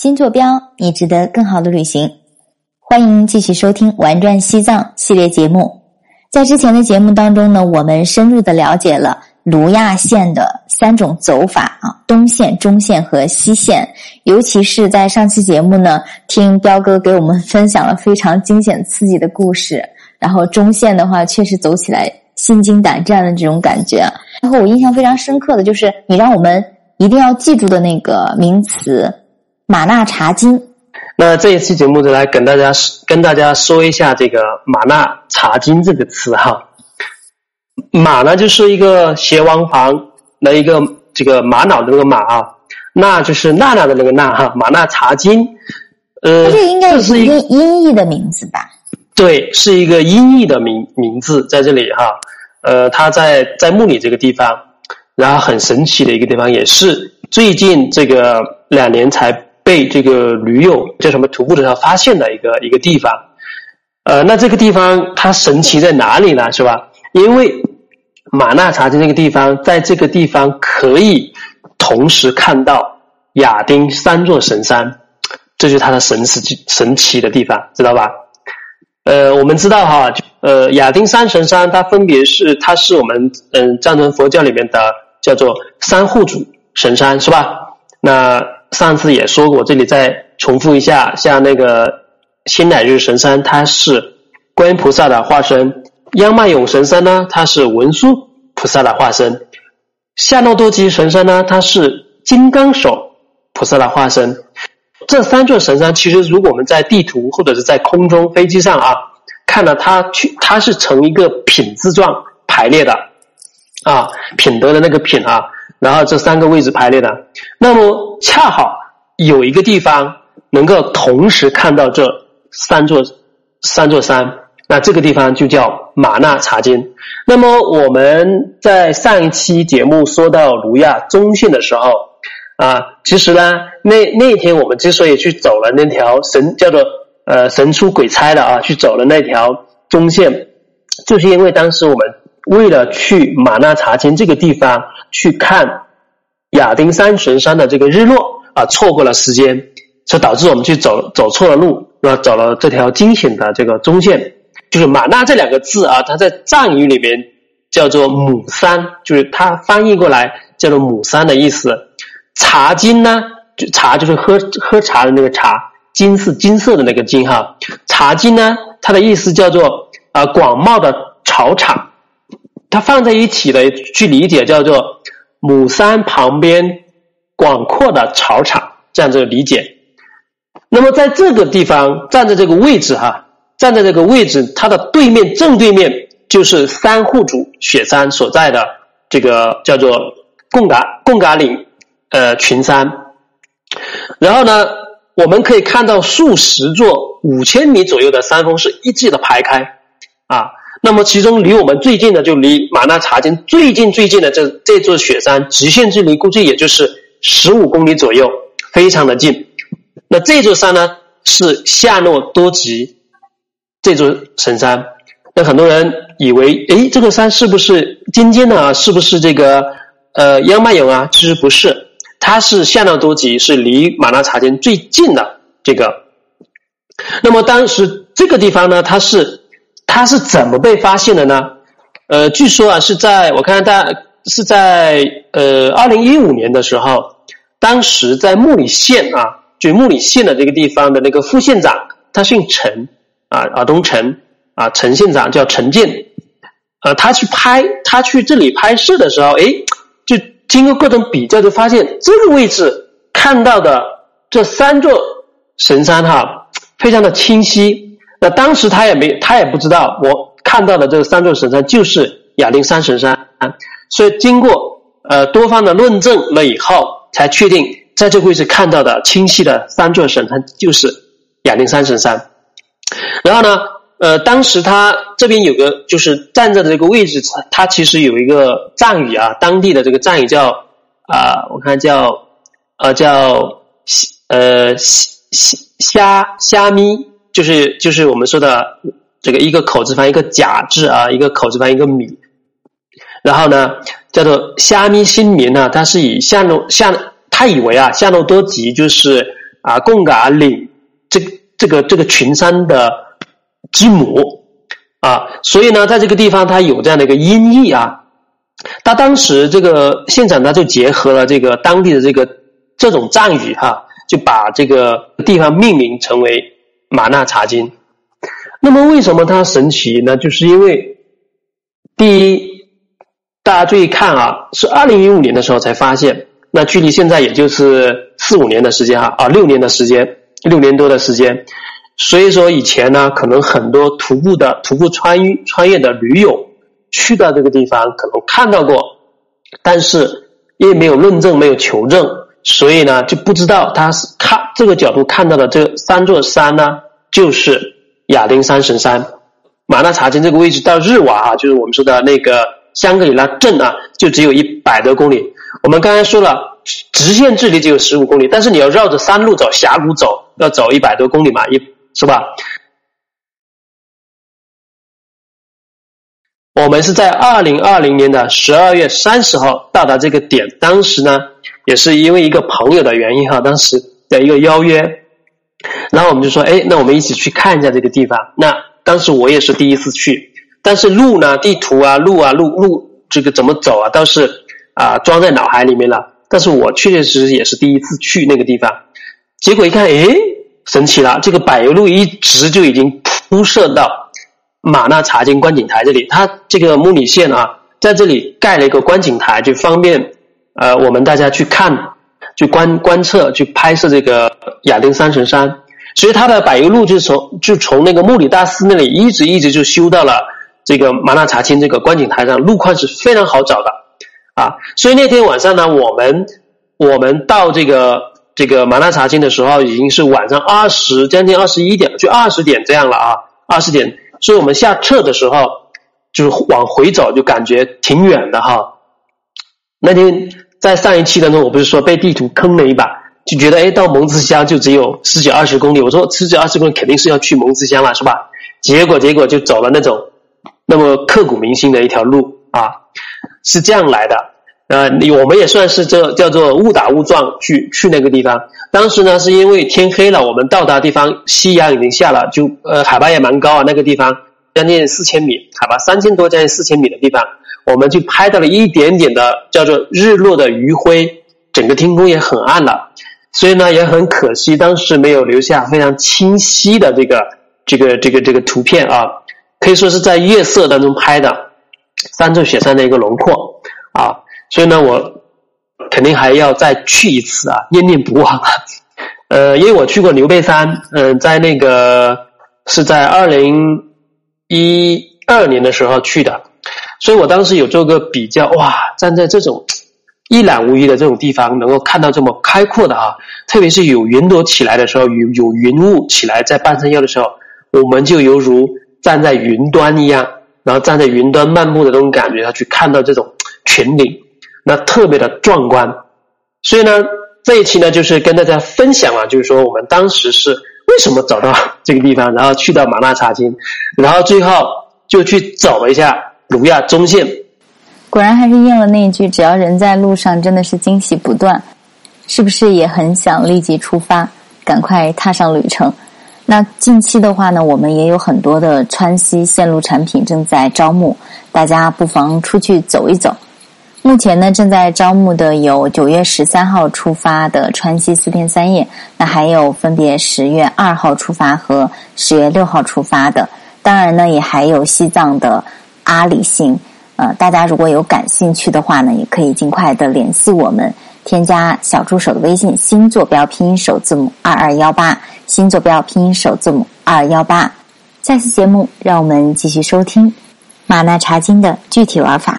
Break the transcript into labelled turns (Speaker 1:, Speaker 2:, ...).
Speaker 1: 新坐标，你值得更好的旅行。欢迎继续收听《玩转西藏》系列节目。在之前的节目当中呢，我们深入的了解了卢亚线的三种走法啊，东线、中线和西线。尤其是在上期节目呢，听彪哥给我们分享了非常惊险刺激的故事。然后中线的话，确实走起来心惊胆战的这种感觉。然后我印象非常深刻的就是你让我们一定要记住的那个名词“玛纳茶金”。
Speaker 2: 那这一期节目就来跟大家跟大家说一下这个“玛纳茶金”这个词哈。玛呢就是一个斜王旁的一个这个玛瑙的那个玛啊，那就是娜娜的那个娜哈。玛纳茶金，
Speaker 1: 呃，这应该是一个音译的名字吧？
Speaker 2: 对，是一个音译的名名字在这里哈。呃，它在在木里这个地方，然后很神奇的一个地方，也是最近这个两年才被这个驴友叫什么徒步的时候发现的一个一个地方。呃，那这个地方它神奇在哪里呢？是吧？因为玛纳查金这个地方，在这个地方可以同时看到亚丁三座神山，这就是它的神奇神奇的地方，知道吧？呃，我们知道哈，呃，亚丁三神山，它分别是，它是我们嗯藏传佛教里面的叫做三护主神山，是吧？那上次也说过，这里再重复一下，像那个新乃日神山，它是观音菩萨的化身；央曼永神山呢，它是文殊菩萨的化身；夏诺多吉神山呢，它是金刚手菩萨的化身。这三座神山，其实如果我们在地图或者是在空中飞机上啊，看到它去，它是呈一个品字状排列的，啊，品德的那个品啊，然后这三个位置排列的。那么恰好有一个地方能够同时看到这三座三座山，那这个地方就叫玛纳查金。那么我们在上一期节目说到卢亚中线的时候。啊，其实呢，那那天我们之所以去走了那条神叫做呃神出鬼差的啊，去走了那条中线，就是因为当时我们为了去玛纳查金这个地方去看亚丁山神山的这个日落啊，错过了时间，所以导致我们去走走错了路，啊，走了这条惊险的这个中线。就是玛纳这两个字啊，它在藏语里面叫做母山，就是它翻译过来叫做母山的意思。茶金呢？就茶就是喝喝茶的那个茶，金是金色的那个金哈。茶金呢，它的意思叫做啊广袤的草场，它放在一起的去理解叫做母山旁边广阔的草场，这样子理解。那么在这个地方站在这个位置哈，站在这个位置，它的对面正对面就是三户主雪山所在的这个叫做贡嘎贡嘎岭。呃，群山，然后呢，我们可以看到数十座五千米左右的山峰是一致的排开啊。那么其中离我们最近的，就离玛纳查金最近最近的这这座雪山，直线距离估计也就是十五公里左右，非常的近。那这座山呢，是夏诺多吉这座神山。那很多人以为，诶，这个山是不是尖尖的啊？是不是这个呃央迈勇啊？其实不是。它是夏纳多吉，是离玛纳查金最近的这个。那么当时这个地方呢，它是它是怎么被发现的呢？呃，据说啊，是在我看大是在呃二零一五年的时候，当时在木里县啊，就木里县的这个地方的那个副县长，他姓陈啊，尔东陈啊，陈县长叫陈建，呃，他去拍他去这里拍摄的时候，哎。就经过各种比较，就发现这个位置看到的这三座神山哈，非常的清晰。那当时他也没，他也不知道我看到的这个三座神山就是亚丁山神山啊。所以经过呃多方的论证了以后，才确定在这个位置看到的清晰的三座神山就是亚丁山神山。然后呢？呃，当时他这边有个就是站在的这个位置，他其实有一个藏语啊，当地的这个藏语叫啊，我看叫呃叫呃虾虾虾咪，就是就是我们说的这个一个口字旁一个甲字啊，一个口字旁一个米，然后呢叫做虾米新民呢，他是以夏诺夏他以为啊夏诺多吉就是啊贡嘎岭这这个这个群山的基母啊，所以呢，在这个地方它有这样的一个音译啊。他当时这个现场他就结合了这个当地的这个这种藏语哈，就把这个地方命名成为玛纳查金。那么为什么它神奇呢？就是因为第一，大家注意看啊，是二零一五年的时候才发现，那距离现在也就是四五年的时间哈啊，六年的时间，六年多的时间。所以说以前呢，可能很多徒步的徒步穿越穿越的驴友去到这个地方，可能看到过，但是因为没有论证，没有求证，所以呢就不知道他是看这个角度看到的这三座山呢，就是亚丁山神山、玛纳查金这个位置到日瓦啊，就是我们说的那个香格里拉镇啊，就只有一百多公里。我们刚才说了，直线距离只有十五公里，但是你要绕着山路走、峡谷走，要走一百多公里嘛，一。是吧？我们是在二零二零年的十二月三十号到达这个点，当时呢也是因为一个朋友的原因哈，当时的一个邀约，然后我们就说，哎，那我们一起去看一下这个地方。那当时我也是第一次去，但是路呢，地图啊，路啊，路路这个怎么走啊，倒是啊装在脑海里面了。但是我确确实实也是第一次去那个地方，结果一看，哎。神奇了，这个柏油路一直就已经铺设到马纳查金观景台这里。它这个木里线啊，在这里盖了一个观景台，就方便呃我们大家去看、去观观测、去拍摄这个亚丁三神山。所以它的柏油路就从就从那个木里大寺那里一直一直就修到了这个马纳查金这个观景台上，路况是非常好找的啊。所以那天晚上呢，我们我们到这个。这个马纳查金的时候已经是晚上二十将近二十一点，就二十点这样了啊，二十点。所以我们下撤的时候，就是往回走，就感觉挺远的哈。那天在上一期当中，我不是说被地图坑了一把，就觉得哎，到蒙自乡就只有十几二十公里。我说十几二十公里肯定是要去蒙自乡了，是吧？结果结果就走了那种那么刻骨铭心的一条路啊，是这样来的。呃，我们也算是这叫做误打误撞去去那个地方。当时呢，是因为天黑了，我们到达地方夕阳已经下了，就呃海拔也蛮高啊，那个地方将近四千米，海拔三千多将近四千米的地方，我们就拍到了一点点的叫做日落的余晖，整个天空也很暗了，所以呢也很可惜，当时没有留下非常清晰的这个这个这个这个图片啊，可以说是在月色当中拍的三座雪山的一个轮廓啊。所以呢，我肯定还要再去一次啊，念念不忘。呃，因为我去过牛背山，嗯，在那个是在二零一二年的时候去的，所以我当时有做个比较，哇，站在这种一览无遗的这种地方，能够看到这么开阔的啊，特别是有云朵起来的时候，有有云雾起来在半山腰的时候，我们就犹如站在云端一样，然后站在云端漫步的这种感觉，要去看到这种群岭。那特别的壮观，所以呢，这一期呢，就是跟大家分享了，就是说我们当时是为什么找到这个地方，然后去到马纳查金，然后最后就去走了一下卢亚中线。
Speaker 1: 果然还是应了那一句：只要人在路上，真的是惊喜不断。是不是也很想立即出发，赶快踏上旅程？那近期的话呢，我们也有很多的川西线路产品正在招募，大家不妨出去走一走。目前呢，正在招募的有九月十三号出发的川西四天三夜，那还有分别十月二号出发和十月六号出发的。当然呢，也还有西藏的阿里行。呃，大家如果有感兴趣的话呢，也可以尽快的联系我们，添加小助手的微信，新坐标拼音首字母二二幺八，新坐标拼音首字母二二幺八。下期节目，让我们继续收听玛纳查经的具体玩法。